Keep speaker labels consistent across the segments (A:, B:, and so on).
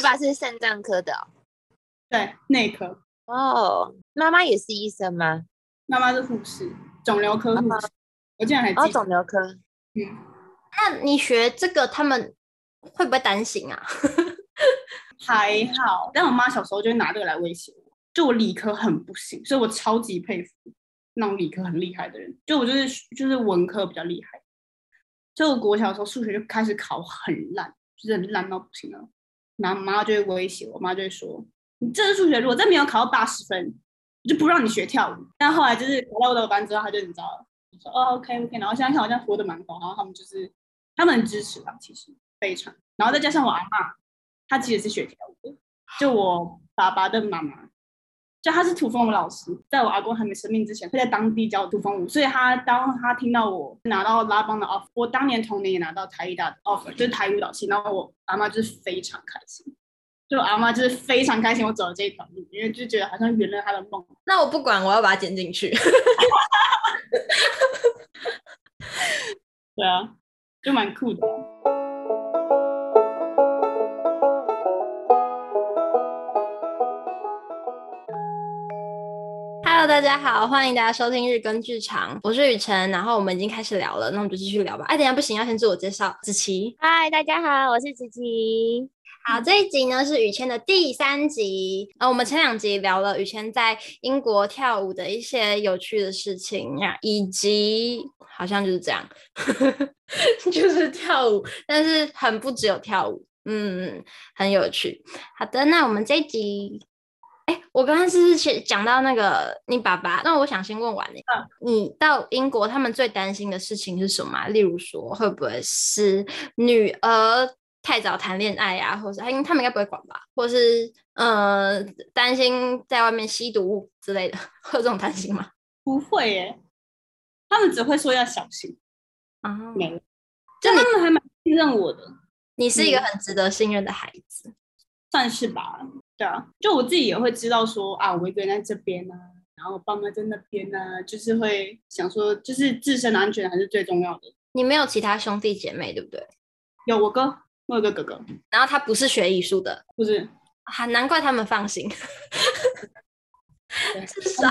A: 爸爸是肾脏科的、哦，
B: 对，内科。
A: 哦，妈妈也是医生吗？
B: 妈妈是护士，肿瘤科护士。哦、我竟然还记得。
A: 哦，肿瘤科。
C: 嗯，那你学这个，他们会不会担心啊？
B: 还好，但我妈小时候就会拿这个来威胁我。就我理科很不行，所以我超级佩服那种理科很厉害的人。就我就是就是文科比较厉害。就我国小的时候数学就开始考很烂，就是很烂到不行了。然后妈就会威胁我，妈就会说：“你这次数学如果再没有考到八十分，我就不让你学跳舞。”但后来就是考到我的班之后，他就你知道了，说：“哦，OK OK。”然后现在看好像活得蛮好，然后他们就是他们很支持吧，其实非常。然后再加上我阿嬷，她其实是学跳舞的，就我爸爸的妈妈。就他是土风舞老师，在我阿公还没生病之前，会在当地教土风舞，所以他当他听到我拿到拉邦的 offer，我当年同年也拿到台艺大的 offer，就是台舞蹈系，然后我阿妈就是非常开心，就我阿妈就是非常开心我走了这一条路，因为就觉得好像圆了他的梦。
C: 那我不管，我要把它剪进去。
B: 对啊，就蛮酷的。
C: Hello，大家好，欢迎大家收听日更剧场，我是雨辰，然后我们已经开始聊了，那我们就继续聊吧。哎，等一下不行，要先自我介绍，子琪。
A: 嗨，大家好，我是子琪。
C: 好，这一集呢是雨谦的第三集。呃，我们前两集聊了雨谦在英国跳舞的一些有趣的事情呀，以及好像就是这样，就是跳舞，但是很不只有跳舞，嗯，很有趣。好的，那我们这一集。哎，我刚刚是不是讲到那个你爸爸？那我想先问完你，嗯，你到英国，他们最担心的事情是什么？例如说，会不会是女儿太早谈恋爱啊，或者是他们应该不会管吧？或是呃，担心在外面吸毒之类的，会有这种担心吗？
B: 不会耶，他们只会说要小心啊，没有，就他们还蛮信任我的。
C: 你是一个很值得信任的孩子，
B: 算是吧。对啊，就我自己也会知道说啊，我一个人在这边啊，然后我爸妈在那边啊，就是会想说，就是自身的安全还是最重要的。
C: 你没有其他兄弟姐妹对不对？
B: 有我哥，我有个哥哥，
C: 然后他不是学艺术的，
B: 不是，
C: 还、啊、难怪他们放心。至少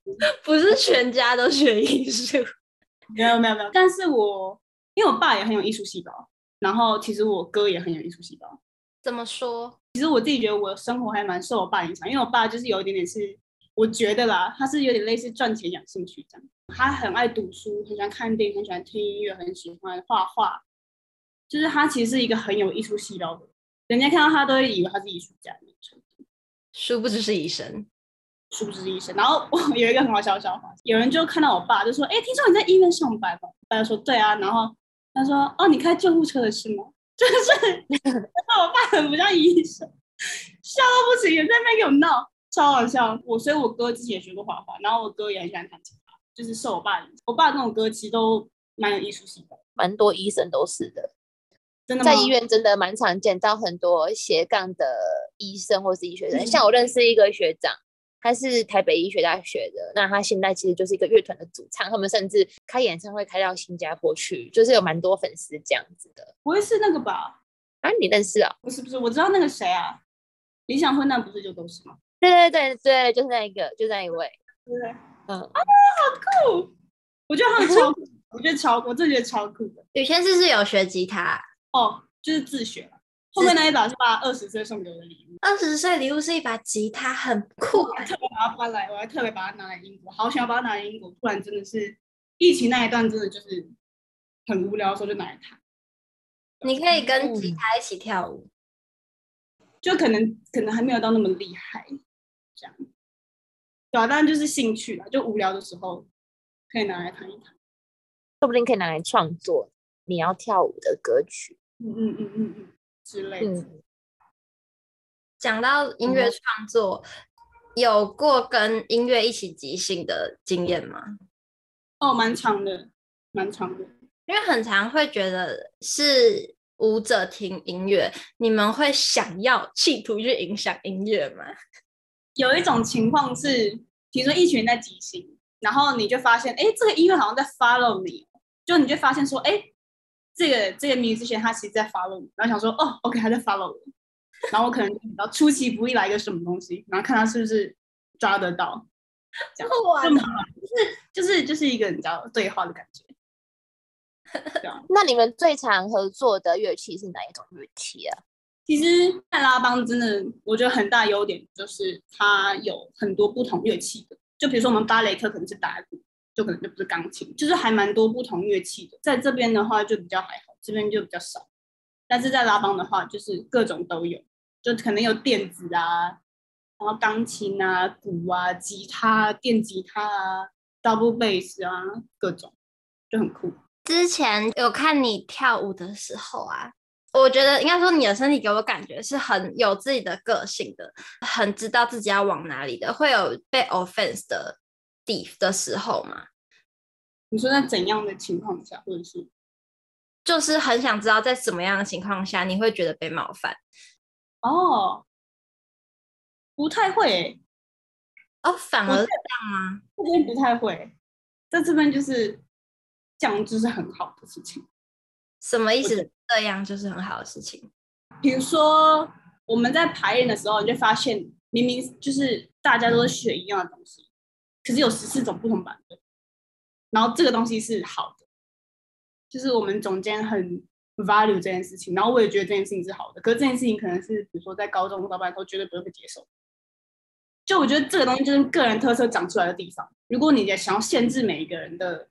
C: 不是全家都学艺术。
B: 没有没有没有，但是我因为我爸也很有艺术细胞，然后其实我哥也很有艺术细胞。
C: 怎么说？
B: 其实我自己觉得我的生活还蛮受我爸影响，因为我爸就是有一点点是，我觉得啦，他是有点类似赚钱养兴趣这样。他很爱读书，很喜欢看电影，很喜欢听音乐，很喜欢画画。就是他其实是一个很有艺术细胞的人，人家看到他都会以为他是艺术家。
C: 殊不知是医生，
B: 殊不知是医生。然后我有一个很好笑的笑话，有人就看到我爸就说：“哎，听说你在医院上班吗？”大家说：“对啊。”然后他说：“哦，你开救护车的是吗？”就是，我爸很不像医生，笑到不行，也在那边给我闹，超好笑。我所以，我哥之前也学过画画，然后我哥也很喜欢弹吉他，就是受我爸影响。我爸那种歌其实都蛮有艺术性的，
A: 蛮多医生都是的。
B: 真的？
A: 在医院真的蛮常见到很多斜杠的医生或是医学生，嗯、像我认识一个学长。他是台北医学大学的，那他现在其实就是一个乐团的主唱，他们甚至开演唱会开到新加坡去，就是有蛮多粉丝这样子的。
B: 不会是那个吧？
A: 啊，你认识啊？
B: 不是不是，我知道那个谁啊，理想混蛋不是就都是吗？
A: 对对对对，就是那一个，就是那一位。
B: 对，嗯啊，好酷！我觉得他们超酷，我觉得超，我真的觉得超酷的。
C: 雨谦是不是有学吉他？
B: 哦，就是自学。后面那一把是爸二十岁送给我的礼物。
C: 二十岁礼物是一把吉他，很酷。
B: 我还特别把它搬来，我还特别把它拿来英国，好想要把它拿来英国。不然真的是疫情那一段，真的就是很无聊的时候就拿来弹。
C: 你可以跟吉他一起跳舞，
B: 嗯、就可能可能还没有到那么厉害，这样。对啊，当然就是兴趣啦，就无聊的时候可以拿来弹一弹，
A: 说不定可以拿来创作你要跳舞的歌曲。
B: 嗯嗯嗯嗯嗯。之类的。
C: 讲到音乐创作，嗯，有过跟音乐一起即兴的经验吗？
B: 哦，蛮长的，蛮长的。
C: 因为很常会觉得是舞者听音乐，你们会想要企图去影响音乐吗？
B: 有一种情况是，比如说一群人在即兴，然后你就发现，哎，这个音乐好像在 follow 你，就你就发现说，哎。这个这个 musician 他其实在 follow 我，然后想说哦，OK，他在 follow 我，然后我可能就比较出其不意来一个什么东西，然后看他是不是抓得到，这样，就是就是就是一个你知道对话的感觉。
A: 那你们最常合作的乐器是哪一种乐器啊？
B: 其实泰拉邦真的，我觉得很大优点就是它有很多不同乐器的。就比如说我们芭蕾课可能是打鼓，就可能就不是钢琴，就是还蛮多不同乐器的。在这边的话就比较还好，这边就比较少。但是在拉邦的话，就是各种都有，就可能有电子啊，然后钢琴啊、鼓啊、吉他、电吉他啊、double bass 啊，各种就很酷。
C: 之前有看你跳舞的时候啊，我觉得应该说你的身体给我感觉是很有自己的个性的，很知道自己要往哪里的。会有被 offense 的地的时候嘛？
B: 你说在怎样的情况下，或者是
C: 就是很想知道在什么样的情况下你会觉得被冒犯？
B: 哦，不太会
C: 哦，反而这样吗？
B: 这边不太会，在这边就是。这样就是很好的事情，
C: 什么意思？这样就是很好的事情。
B: 比如说我们在排练的时候，你就发现明明就是大家都是学一样的东西，可是有十四种不同版本。然后这个东西是好的，就是我们总监很 value 这件事情。然后我也觉得这件事情是好的，可是这件事情可能是比如说在高中、高班都绝对不会被接受。就我觉得这个东西就是个人特色长出来的地方。如果你也想要限制每一个人的。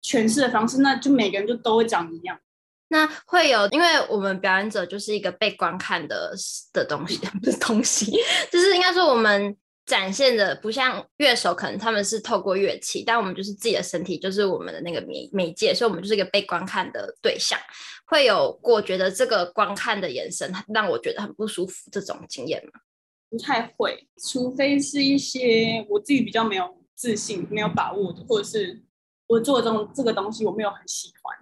B: 诠释的方式，那就每个人就都会讲一样。
C: 那会有，因为我们表演者就是一个被观看的的东西，不是东西，就是应该说我们展现的不像乐手，可能他们是透过乐器，但我们就是自己的身体，就是我们的那个媒媒介，所以我们就是一个被观看的对象。会有过觉得这个观看的眼神让我觉得很不舒服这种经验吗？
B: 不太会，除非是一些我自己比较没有自信、没有把握，或者是。我做这种这个东西，我没有很喜欢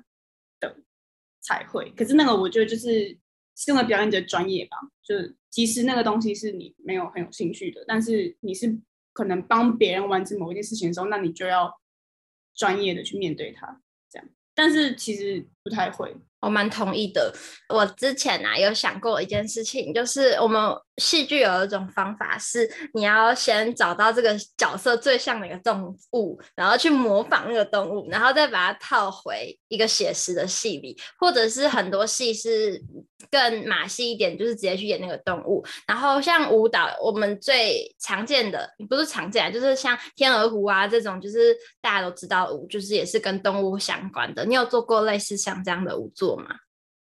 B: 的才会。可是那个，我觉得就是身为表演者专业吧。就是其实那个东西是你没有很有兴趣的，但是你是可能帮别人完成某一件事情的时候，那你就要专业的去面对它。这样，但是其实不太会。
C: 我蛮同意的。我之前啊有想过一件事情，就是我们戏剧有一种方法是，你要先找到这个角色最像的一个动物，然后去模仿那个动物，然后再把它套回一个写实的戏里，或者是很多戏是更马戏一点，就是直接去演那个动物。然后像舞蹈，我们最常见的不是常见，就是像天鹅湖啊这种，就是大家都知道舞，就是也是跟动物相关的。你有做过类似像这样的舞作吗？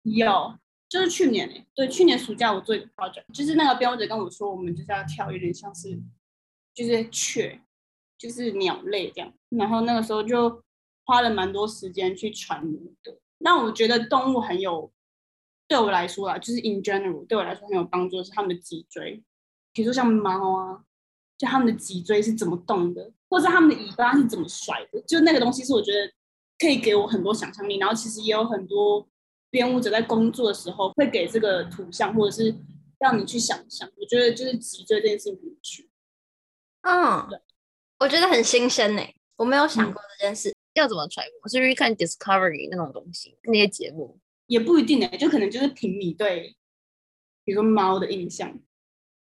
B: 有，就是去年诶、对，去年暑假我做一个 project，就是那个编舞者跟我说，我们就是要跳有点像是，就是雀，就是鸟类这样，然后那个时候就花了蛮多时间去揣摩的。那我觉得动物很有，对我来说啦，就是 in general 对我来说很有帮助的是他们的脊椎，比如说像猫啊，就他们的脊椎是怎么动的，或者他们的尾巴是怎么甩的，就那个东西是我觉得。可以给我很多想象力，然后其实也有很多编舞者在工作的时候会给这个图像，或者是让你去想象。我觉得就是脊椎这件事情很有趣。
C: 嗯，对，我觉得很新鲜呢，我没有想过这件事。嗯、
A: 要怎么揣摩？是不是看 Discovery 那种东西，那些节目
B: 也不一定呢，就可能就是凭你对，比如说猫的印象，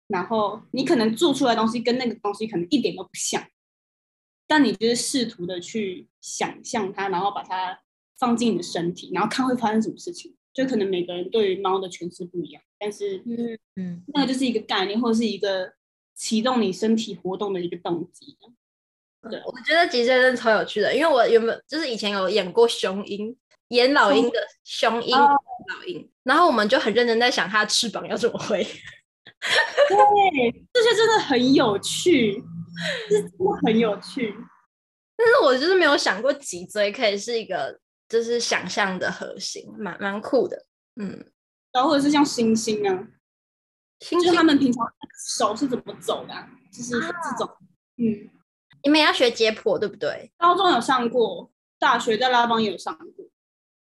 B: 然后你可能做出来的东西跟那个东西可能一点都不像。但你就是试图的去想象它，然后把它放进你的身体，然后看会发生什么事情。就可能每个人对于猫的诠释不一样，但是嗯嗯，那个就是一个概念，或者是一个启动你身体活动的一个动机。对，
C: 我觉得脊椎真的超有趣的，因为我原本就是以前有演过雄鹰，演老鹰的雄鹰老鹰，然后我们就很认真在想它的翅膀要怎么挥。
B: 对，这些真的很有趣。是真的很有趣，
C: 但是我就是没有想过脊椎可以是一个就是想象的核心，蛮蛮酷的，嗯，
B: 然后或者是像星星啊，猩猩他们平常手是怎么走的、啊？就是这种，啊、嗯，
C: 你们要学解剖对不对？
B: 高中有上过，大学在拉邦也有上过，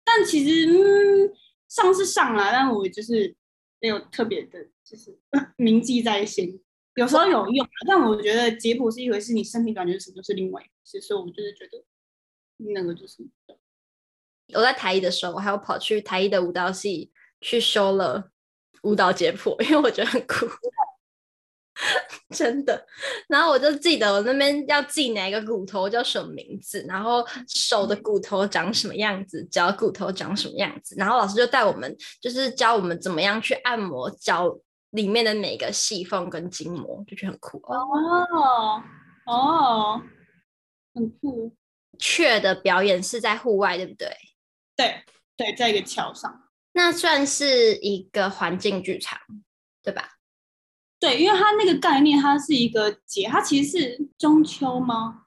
B: 但其实嗯，上是上了，但我就是没有特别的，就是 铭记在心。有时候有用，但我觉得解剖是一回事，你身体感觉什么是另外一回事，所以我就是觉得那个就是。
C: 我在台艺的时候，我还有跑去台艺的舞蹈系去修了舞蹈解剖，因为我觉得很酷。真的，然后我就记得我那边要记哪个骨头叫什么名字，然后手的骨头长什么样子，脚骨头长什么样子，然后老师就带我们，就是教我们怎么样去按摩脚里面的每个细缝跟筋膜，就觉得很酷
B: 哦哦，很酷。
C: 雀的表演是在户外，对不对？
B: 对对，在一个桥上，
C: 那算是一个环境剧场，对吧？
B: 对，因为它那个概念，它是一个节，它其实是中秋吗？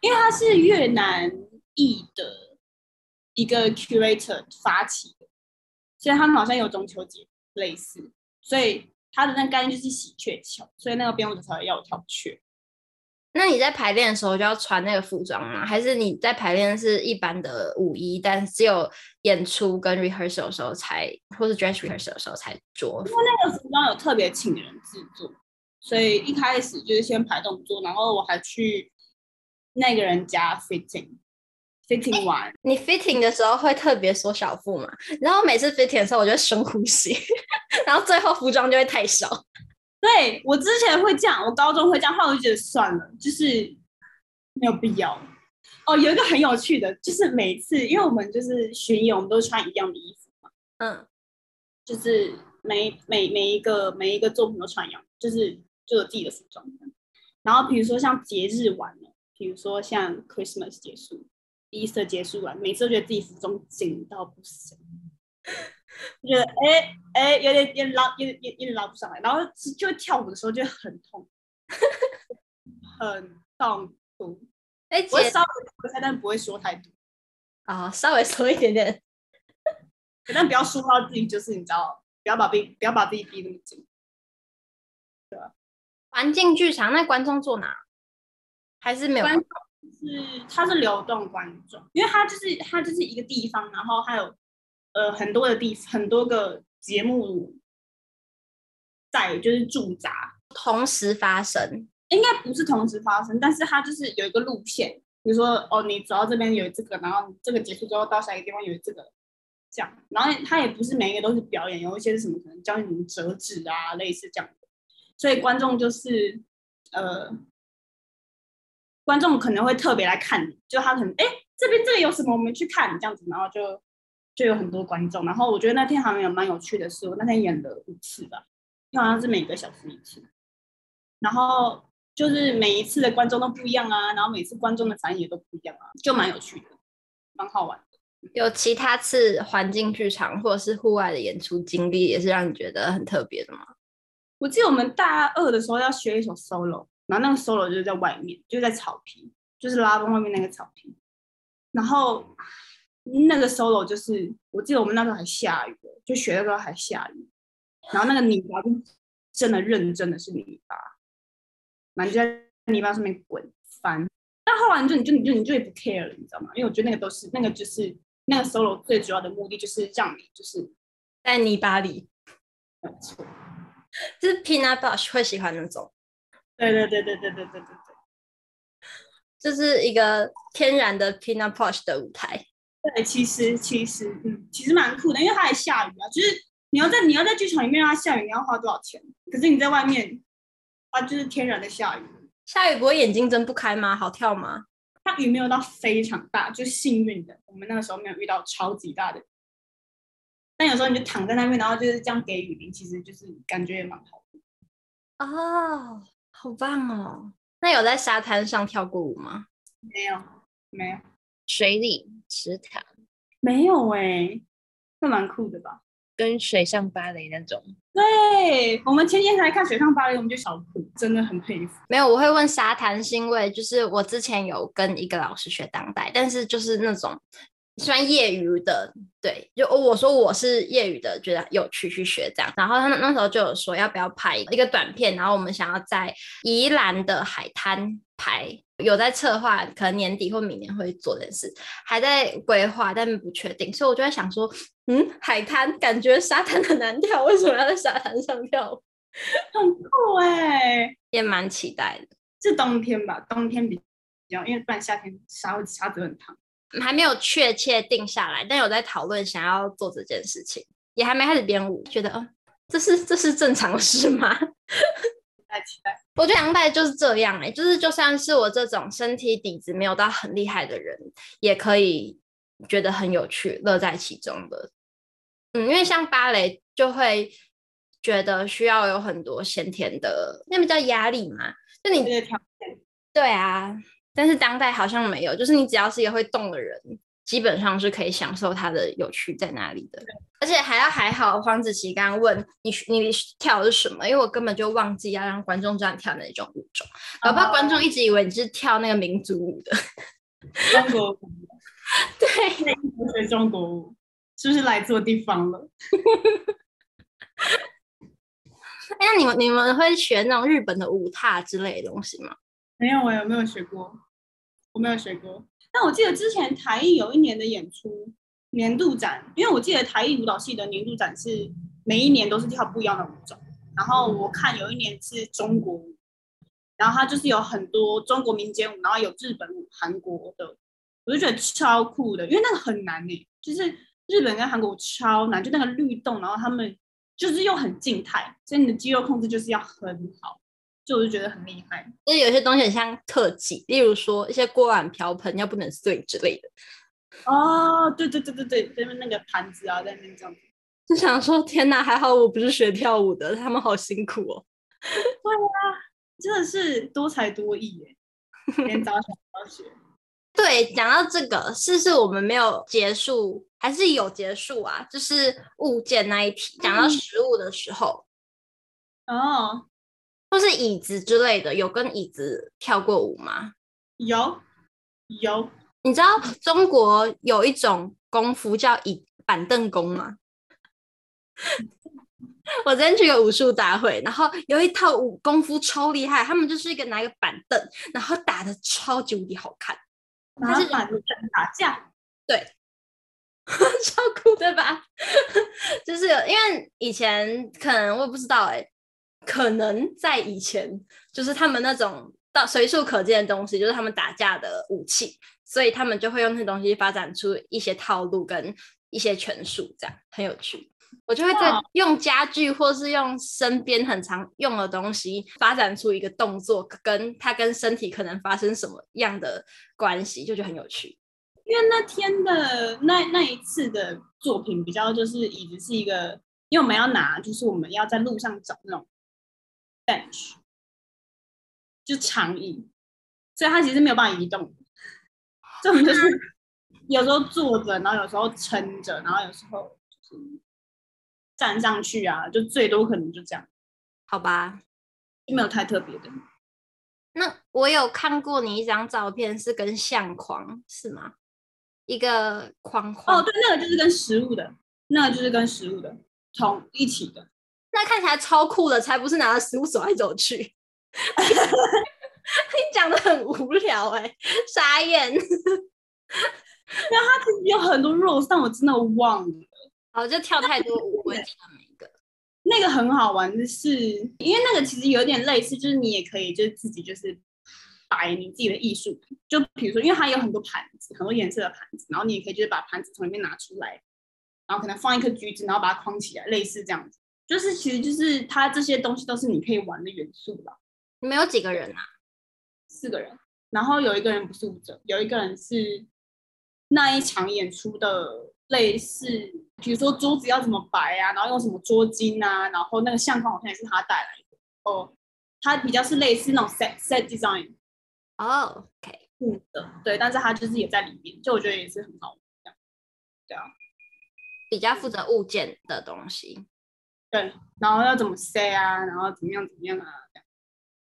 B: 因为它是越南裔的一个 curator 发起的，所以他们好像有中秋节类似，所以它的那个概念就是喜鹊桥，所以那个编舞者才要跳雀。
C: 那你在排练的时候就要穿那个服装吗？还是你在排练是一般的舞衣，但只有演出跟 rehearsal 的时候才，或是 dress rehearsal 的时候才着？
B: 因为那个服装有特别请人制作，所以一开始就是先排动作，然后我还去那个人家 fitting，fitting 完。
C: 欸，你 fitting 的时候会特别缩小腹嘛？然后每次 fitting 的时候，我就深呼吸，然后最后服装就会太少。
B: 对，我之前会这样，我高中会这样，后来我就觉得算了，就是没有必要。哦，有一个很有趣的，就是每次因为我们就是巡演，我们都穿一样的衣服嘛，嗯，就是每每每一个每一个作品都穿一样，就是就有自己的服装。然后比如说像节日完了，比如说像 Christmas 结束，Easter 结束完，每次都觉得自己服装紧到不行。觉得哎哎，有点有点拉，有点有点拉不上来，然后就跳舞的时候就很痛，很痛苦。哎，我稍微说一但不会说太多
C: 啊，稍微说一点点，
B: 但不要说到自己，就是你知道，不要把逼，不要把自己逼那么紧。对吧？
C: 环境剧场，那观众坐哪？还是没有？观众
B: 是它是流动观众，因为它就是它就是一个地方，然后还有。呃，很多的地，很多个节目在就是驻扎，
C: 同时发生，
B: 应该不是同时发生，但是它就是有一个路线，比如说哦，你走到这边有这个，然后这个结束之后到下一个地方有这个，这样，然后它也不是每一个都是表演，有一些是什么可能教你怎么折纸啊，类似这样的，所以观众就是呃，观众可能会特别来看你，就他可能哎这边这个有什么，我们去看这样子，然后就。就有很多观众，然后我觉得那天好像也蛮有趣的是，我那天演了五次吧，因为好像是每个小时一次，然后就是每一次的观众都不一样啊，然后每次观众的反应也都不一样啊，就蛮有趣的，蛮好玩的。
C: 有其他次环境剧场或者是户外的演出经历，也是让你觉得很特别的吗？
B: 我记得我们大二的时候要学一首 solo，然后那个 solo 就是在外面，就是在草坪，就是拉风外面那个草坪，然后。那个 solo 就是，我记得我们那时候还下雨，就学的时候还下雨，然后那个泥巴就真的认真的是泥巴，然后就在泥巴上面滚翻。但后来你就你就你就你就也不 care 了，你知道吗？因为我觉得那个都是那个就是那个 solo 最主要的目的就是让你就是
C: 在泥巴里，
B: 没错，
C: 就是 Peanut Bush 会喜欢那种，
B: 对对对对对对对对对，
C: 就 是一个天然的 Pina Posh 的舞台。
B: 对，其实其实嗯，其实蛮酷的，因为它还下雨啊。就是你要在你要在剧场里面让它下雨，你要花多少钱？可是你在外面，它就是天然的下雨。
C: 下雨不会眼睛睁不开吗？好跳吗？
B: 它雨没有到非常大，就是幸运的，我们那个时候没有遇到超级大的。但有时候你就躺在那边，然后就是这样给雨淋，其实就是感觉也蛮好的。
C: 哦，好棒哦！那有在沙滩上跳过舞吗？
B: 没有，没有。
A: 水里池塘
B: 没有哎、欸，那蛮酷的吧？
A: 跟水上芭蕾那种。
B: 对，我们前几天才看水上芭蕾，我们就小哭，真的很佩服。
C: 没有，我会问沙滩，是因为就是我之前有跟一个老师学当代，但是就是那种。算业余的，对，就我说我是业余的，觉得有趣去学这样。然后他那时候就有说要不要拍一个短片，然后我们想要在宜兰的海滩拍，有在策划，可能年底或明年会做这件事，还在规划，但不确定。所以我就在想说，嗯，海滩感觉沙滩很难跳，为什么要在沙滩上跳？
B: 很酷哎、欸，
C: 也蛮期待的。
B: 是冬天吧？冬天比较，因为不然夏天沙沙子很烫。
C: 还没有确切定下来，但有在讨论想要做这件事情，也还没开始编舞，觉得哦这是这是正常事吗？
B: 太期待。
C: 我觉得杨代就是这样哎、欸，就是就算是我这种身体底子没有到很厉害的人，也可以觉得很有趣，乐在其中的。嗯，因为像芭蕾就会觉得需要有很多先天的，那不叫压力嘛，就你对啊，但是当代好像没有，就是你只要是一个会动的人。基本上是可以享受它的有趣在哪里的，而且还要还好。黄子琪刚刚问你，你跳的是什么？因为我根本就忘记要让观众知道你跳哪种舞种，搞不好观众一直以为你是跳那个民族舞的。
B: 中国舞，
C: 对，
B: 学中国舞，是不是来错地方了？
C: 哎，那你们你们会学那种日本的舞踏之类的东西吗？
B: 没有，我有没有学过，我没有学过。但我记得之前台艺有一年的演出年度展，因为我记得台艺舞蹈系的年度展是每一年都是跳不一样的舞种。然后我看有一年是中国舞，然后它就是有很多中国民间舞，然后有日本舞、韩国的，我就觉得超酷的，因为那个很难诶，就是日本跟韩国舞超难，就那个律动，然后他们就是又很静态，所以你的肌肉控制就是要很好。就我就觉得很厉害，
C: 就是有些东西很像特技，例如说一些锅碗瓢盆要不能碎之类的。
B: 哦，对对对对对，对面那个盘子啊，在那边这样子。
C: 就想说，天哪，还好我不是学跳舞的，他们好辛苦哦。
B: 对啊，真的是多才多艺耶，连早小都学。
C: 对，讲到这个，是不是我们没有结束，还是有结束啊？就是物件那一题，讲到食物的时候。
B: 嗯、哦。
C: 或是椅子之类的，有跟椅子跳过舞吗？
B: 有，有。
C: 你知道中国有一种功夫叫椅板凳功吗？我之前去个武术大会，然后有一套武功夫超厉害，他们就是一个拿一个板凳，然后打的超级无敌好看。
B: 拿板凳打架？
C: 对，超酷对吧？就是因为以前可能我也不知道哎、欸。可能在以前，就是他们那种到随处可见的东西，就是他们打架的武器，所以他们就会用那些东西发展出一些套路跟一些拳术，这样很有趣。我就会在用家具或是用身边很常用的东西，发展出一个动作，跟它跟身体可能发生什么样的关系，就觉得很有趣。
B: 因为那天的那那一次的作品比较就是椅子是一个，因为我们要拿，就是我们要在路上找那种。Bench 就长椅，所以它其实没有办法移动。这种就是有时候坐着，然后有时候撑着，然后有时候就是站上去啊，就最多可能就这样。
C: 好吧，
B: 就没有太特别的。
C: 那我有看过你一张照片，是跟相框是吗？一个框框。
B: 哦，对，那个就是跟食物的，那个就是跟食物的同一起的。
C: 那看起来超酷的，才不是拿着食物走来走去。你讲的很无聊哎、欸，傻眼。然
B: 后他其实有很多 rules，但我真的忘了。
C: 好，就跳太多舞，我记得每一个。
B: 那个很好玩的是，因为那个其实有点类似，就是你也可以就是自己就是摆你自己的艺术品。就比如说，因为它有很多盘子，很多颜色的盘子，然后你也可以就是把盘子从里面拿出来，然后可能放一颗橘子，然后把它框起来，类似这样子。就是，其实就是它这些东西都是你可以玩的元素啦。
C: 你们有几个人啊？
B: 四个人，然后有一个人不是舞者，有一个人是那一场演出的类似，比如说桌子要怎么摆啊，然后用什么桌巾啊，然后那个相框好像也是他带来的哦。他比较是类似那种 set set design。
C: 哦，OK，
B: 嗯的，对，但是他就是也在里面，就我觉得也是很好玩，对啊，
C: 比较负责物件的东西。
B: 对，然后要怎么 say 啊，然后怎么样怎么样啊？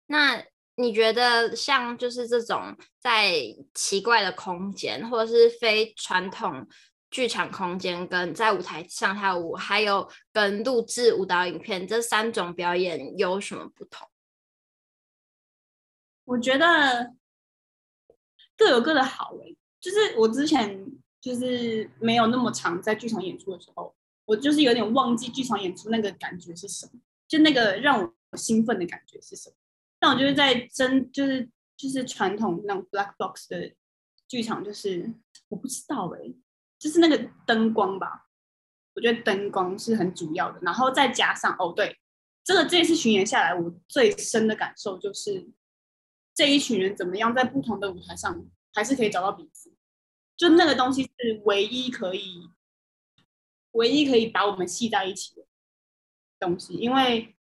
C: 那你觉得像就是这种在奇怪的空间，或者是非传统剧场空间，跟在舞台上跳舞，还有跟录制舞蹈影片这三种表演有什么不同？
B: 我觉得各有各的好诶，就是我之前就是没有那么常在剧场演出的时候。我就是有点忘记剧场演出那个感觉是什么，就那个让我兴奋的感觉是什么。但我觉得在真就是就是传统那种 black box 的剧场，就是我不知道哎、就是那个灯光吧，我觉得灯光是很主要的，然后再加上哦，对，这个这次巡演下来，我最深的感受就是这一群人怎么样在不同的舞台上还是可以找到彼此，就那个东西是唯一可以，唯一可以把我们系在一起的东西，因为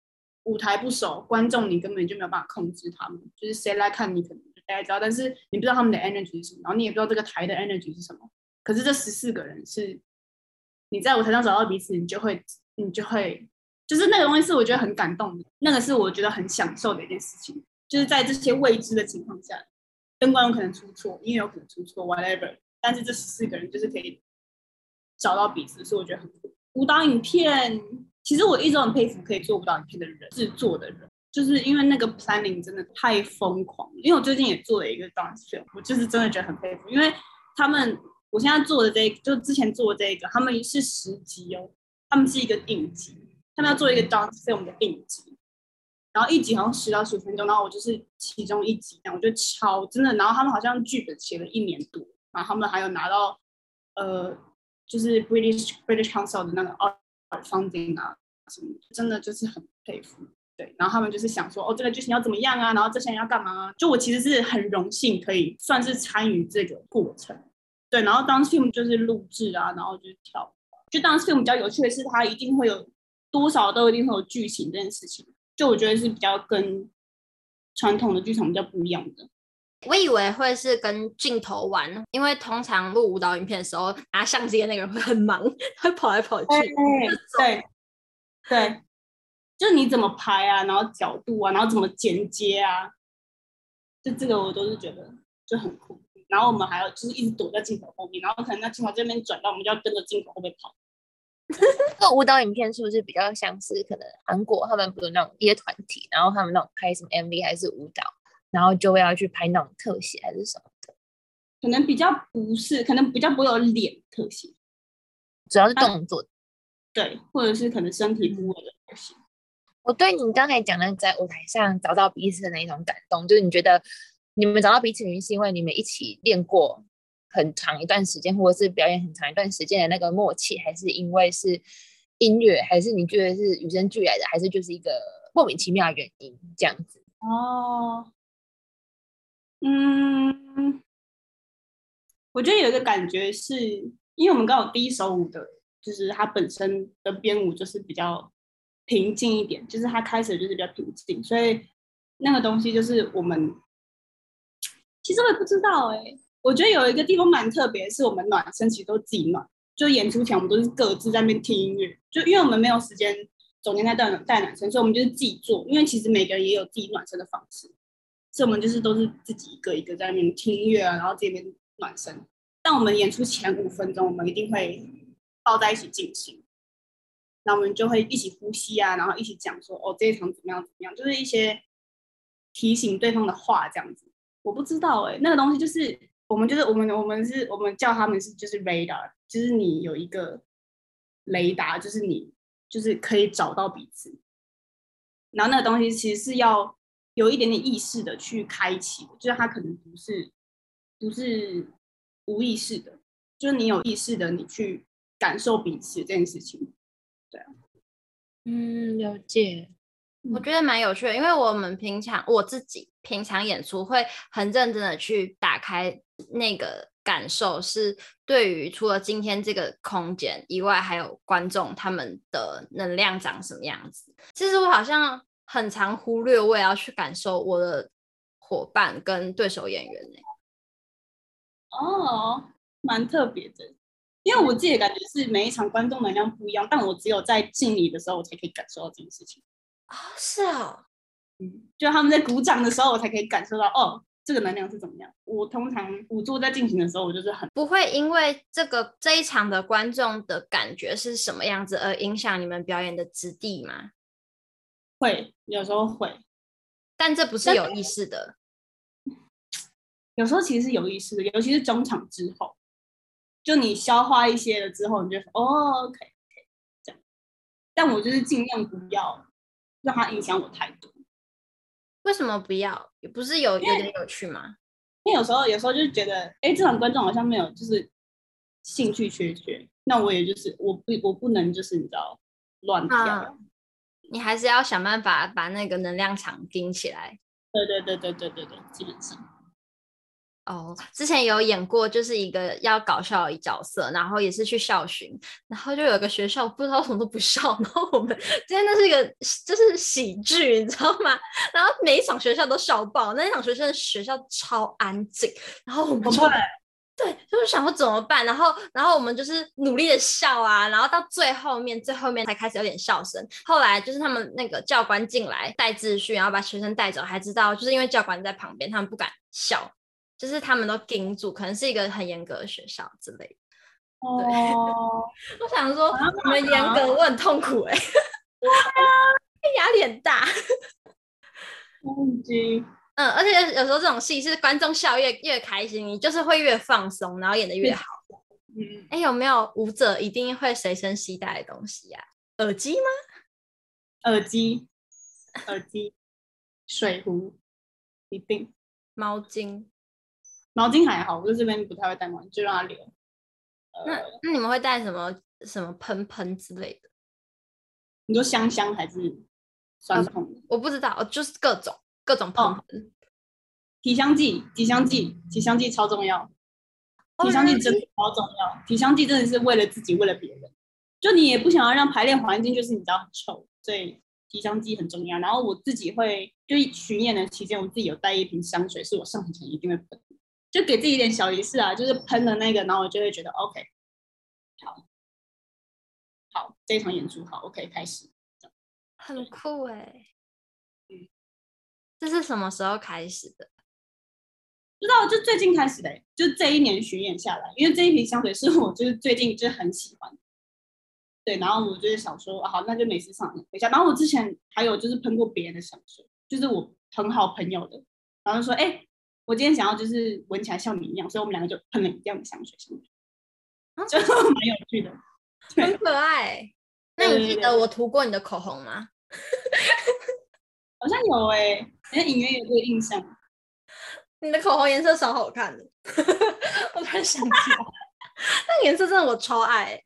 B: 舞台不熟，观众你根本就没有办法控制他们，就是谁来看你可能大家知道，但是你不知道他们的 energy 是什么，然后你也不知道这个台的 energy 是什么，可是这十四个人是。你在舞台上找到彼此，你就会，你就会，就是那个东西是我觉得很感动的，那个是我觉得很享受的一件事情。就是在这些未知的情况下，灯光有可能出错，音乐有可能出错，whatever，但是这十四个人就是可以找到彼此，所以我觉得很酷。舞蹈影片，其实我一直很佩服可以做舞蹈影片的人，制作的人，就是因为那个 planning 真的太疯狂。因为我最近也做了一个 dance film，我就是真的觉得很佩服，因为他们。我现在做的这个，就之前做的这个，他们是十集哦，他们是一个影集，他们要做一个 dance film 的影集，然后一集好像十到十五分钟，然后我就是其中一集，然后我就超真的，然后他们好像剧本写了一年多，然后他们还有拿到呃，就是 British British Council 的那个 art funding 啊什么，真的就是很佩服，对，然后他们就是想说，哦，这个剧情要怎么样啊，然后这些人要干嘛啊，就我其实是很荣幸可以算是参与这个过程。对，然后当 film 就是录制啊，然后就是跳，就当 film 比较有趣的是，它一定会有多少都一定会有剧情这件事情，就我觉得是比较跟传统的剧场比较不一样的。
C: 我以为会是跟镜头玩，因为通常录舞蹈影片的时候，拿相机的那个人会很忙，会跑来跑去。
B: 对，对，就你怎么拍啊，然后角度啊，然后怎么剪接啊，就这个我都是觉得就很酷。然后我们还要就是一直躲在镜头后面，然后可能在镜头这边转到，我们就要跟着镜头后面跑。
A: 这个舞蹈影片是不是比较像是可能韩国他们不是那种一些团体，然后他们那种拍什么 MV 还是舞蹈，然后就会要去拍那种特写还是什么的？
B: 可能比较不是，可能比较不会有脸特写，
A: 主要是动作。
B: 对，或者是可能身体部位的特写。
A: 我对你刚才讲的在舞台上找到彼此的那种感动，就是你觉得。你们找到彼此原因是因为你们一起练过很长一段时间，或者是表演很长一段时间的那个默契，还是因为是音乐，还是你觉得是与生俱来的，还是就是一个莫名其妙的原因这样子？
B: 哦，嗯，我觉得有一个感觉是，因为我们刚好第一首舞的，就是它本身的编舞就是比较平静一点，就是它开始就是比较平静，所以那个东西就是我们。其实我也不知道哎、我觉得有一个地方蛮特别，是我们暖身其实都自己暖，就演出前我们都是各自在那边听音乐，就因为我们没有时间总天在带带暖身，所以我们就是自己做。因为其实每个人也有自己暖身的方式，所以我们就是都是自己一个一个在那边听音乐啊，然后这边暖身。但我们演出前五分钟，我们一定会抱在一起进行，那我们就会一起呼吸啊，然后一起讲说哦这一场怎么样怎么样，就是一些提醒对方的话这样子。我不知道哎、那个东西就是我们就是我们我们是我们叫他们是就是 radar，就是你有一个雷达，就是你就是可以找到彼此。然后那个东西其实是要有一点点意识的去开启，就是它可能不是不是无意识的，就是你有意识的你去感受彼此这件事情。对啊，
A: 嗯，了解。
C: 我觉得蛮有趣的，因为我们平常我自己平常演出会很认真的去打开那个感受，是对于除了今天这个空间以外，还有观众他们的能量长什么样子。其实我好像很常忽略，我也要去感受我的伙伴跟对手演员呢。
B: 哦，蛮特别的，因为我自己的感觉是每一场观众能量不一样，但我只有在敬礼的时候，我才可以感受到这件事情。
C: 哦，是啊，
B: 嗯，就他们在鼓掌的时候，我才可以感受到哦，这个能量是怎么样。我通常舞作在进行的时候，我就是很
C: 不会因为这个这一场的观众的感觉是什么样子而影响你们表演的质地吗？
B: 会，有时候会，
C: 但这不是有意识的。
B: 有时候其实是有意识的，尤其是中场之后，就你消化一些了之后，你就说哦，OK OK 这样。但我就是尽量不要。让它影响我太多，
C: 为什么不要？也不是有有点有趣吗？
B: 因为有时候有时候就是觉得，哎，这场观众好像没有，就是兴趣缺缺，那我也就是我不我不能就是你知道乱跳，
C: 嗯，你还是要想办法把那个能量场盯起来。
B: 对对对对对对对，基本上。
C: 哦，之前有演过，就是一个要搞笑的角色，然后也是去校巡，然后就有个学校不知道什么都不笑，然后我们今天那是一个就是喜剧，你知道吗？然后每一场学校都笑爆，那一场学生的学校超安静，然后我们就对，就是想说怎么办，然后然后我们就是努力的笑啊，然后到最后面最后面才开始有点笑声，后来就是他们那个教官进来带秩序，然后把学生带走，还知道就是因为教官在旁边，他们不敢笑。就是他们都盯住，可能是一个很严格的学校之类的。哦，对，我想说你们严格，我很痛苦哎、欸。对啊，压力很大。嗯，而且有时候这种戏是观众笑越越开心，你就是会越放松，然后演的越好。嗯，哎，有没有舞者一定会随身携带的东西呀、啊？耳机吗？
B: 耳机，耳机，水壶，一定，
C: 毛巾。
B: 毛巾还好，我在这边不太会带毛巾，就让它流。
C: 那那你们会带什么什么喷喷之类的？
B: 你说香香还是酸痛、哦？
C: 我不知道，就是各种各种喷喷。
B: 体香剂，体香剂，体香剂超重要。体香剂真的超重要。体香剂真的是为了自己，为了别人。就你也不想要让排练环境就是你知道很臭，所以体香剂很重要。然后我自己会，就巡演的期间，我自己有带一瓶香水，是我上台前一定会喷。就给自己一点小仪式啊，就是喷了那个，然后我就会觉得 OK，好，好，这场演出好，OK，开始，
C: 很酷哎、这是什么时候开始的？
B: 不知道，就最近开始的、欸，就这一年巡演下来，因为这一瓶香水是我就是最近就很喜欢，对，然后我就是想说，好，那就每次上一下，然后我之前还有就是喷过别人的香水，就是我很好朋友的，然后就说，哎、欸。我今天想要就是闻起来像你一样，所以我们两个就喷了一样的香水，香水，就 蛮有趣的，
C: 很可爱。那你记得我涂过你的口红吗？
B: 好像有哎、欸，好像隐约有这个印象。
C: 你的口红颜色超好看的，我突然想起来，那颜色真的我超爱、欸。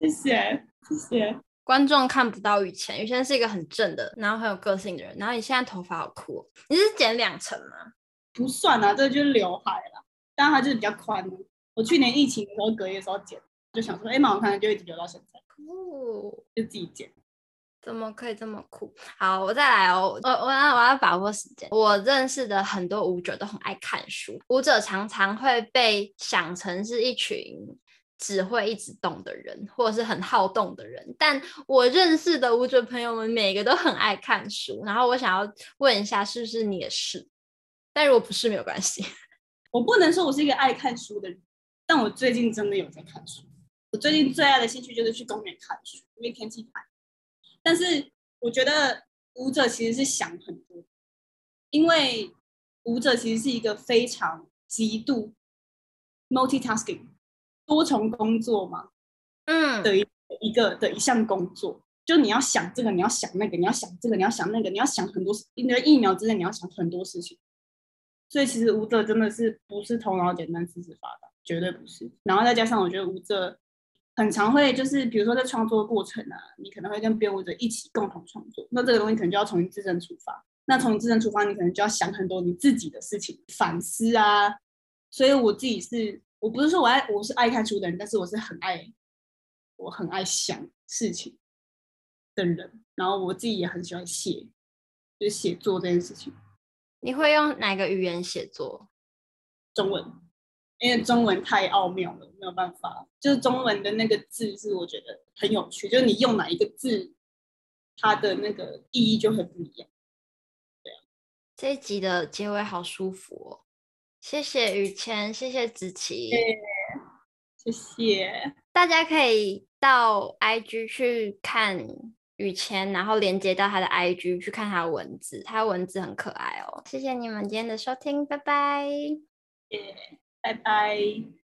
B: 谢谢谢谢。
C: 观众看不到雨前，雨前是一个很正的，然后很有个性的人。然后你现在头发好酷、哦，你是剪两层吗？
B: 不算啊，这就是刘海了，但它就是比较宽。我去年疫情的时候隔夜的时候剪，就想说，哎，蛮好看的，就一直留到现在。哦，就自己剪，
C: 怎么可以这么酷？好，我再来哦，我我要我要把握时间。我认识的很多舞者都很爱看书，舞者常常会被想成是一群只会一直动的人，或者是很好动的人。但我认识的舞者朋友们，每个都很爱看书。然后我想要问一下，是不是你也是？但如果不是没有关系，
B: 我不能说我是一个爱看书的人，但我最近真的有在看书。我最近最爱的兴趣就是去公园看书，因为天气太。但是我觉得舞者其实是想很多，因为舞者其实是一个非常极度 multitasking 多重工作嘛，嗯，的一一个的一项工作，就你要想这个，你要想那个，你要想这个，你要想那个，你要想很多事，你的一秒之内你要想很多事情。所以其实舞者真的是不是头脑简单、四肢发达，绝对不是。然后再加上我觉得舞者很常会就是，比如说在创作过程啊，你可能会跟编舞者一起共同创作，那这个东西可能就要从你自身出发。那从你自身出发，你可能就要想很多你自己的事情，反思啊。所以我自己是，我不是说我爱我是爱看书的人，但是我是很爱我很爱想事情的人。然后我自己也很喜欢写，就是写作这件事情。
C: 你会用哪个语言写作？
B: 中文，因为中文太奥妙了，没有办法。就是中文的那个字是我觉得很有趣，就是你用哪一个字，它的那个意义就很不一样。对啊，
C: 这一集的结尾好舒服哦，谢谢雨谦，谢谢子琪，
B: 谢谢。
C: 大家可以到 IG 去看。雨谦，然后连接到他的 IG 去看他的文字，他的文字很可爱哦。谢谢你们今天的收听，拜拜，
B: 耶，拜拜。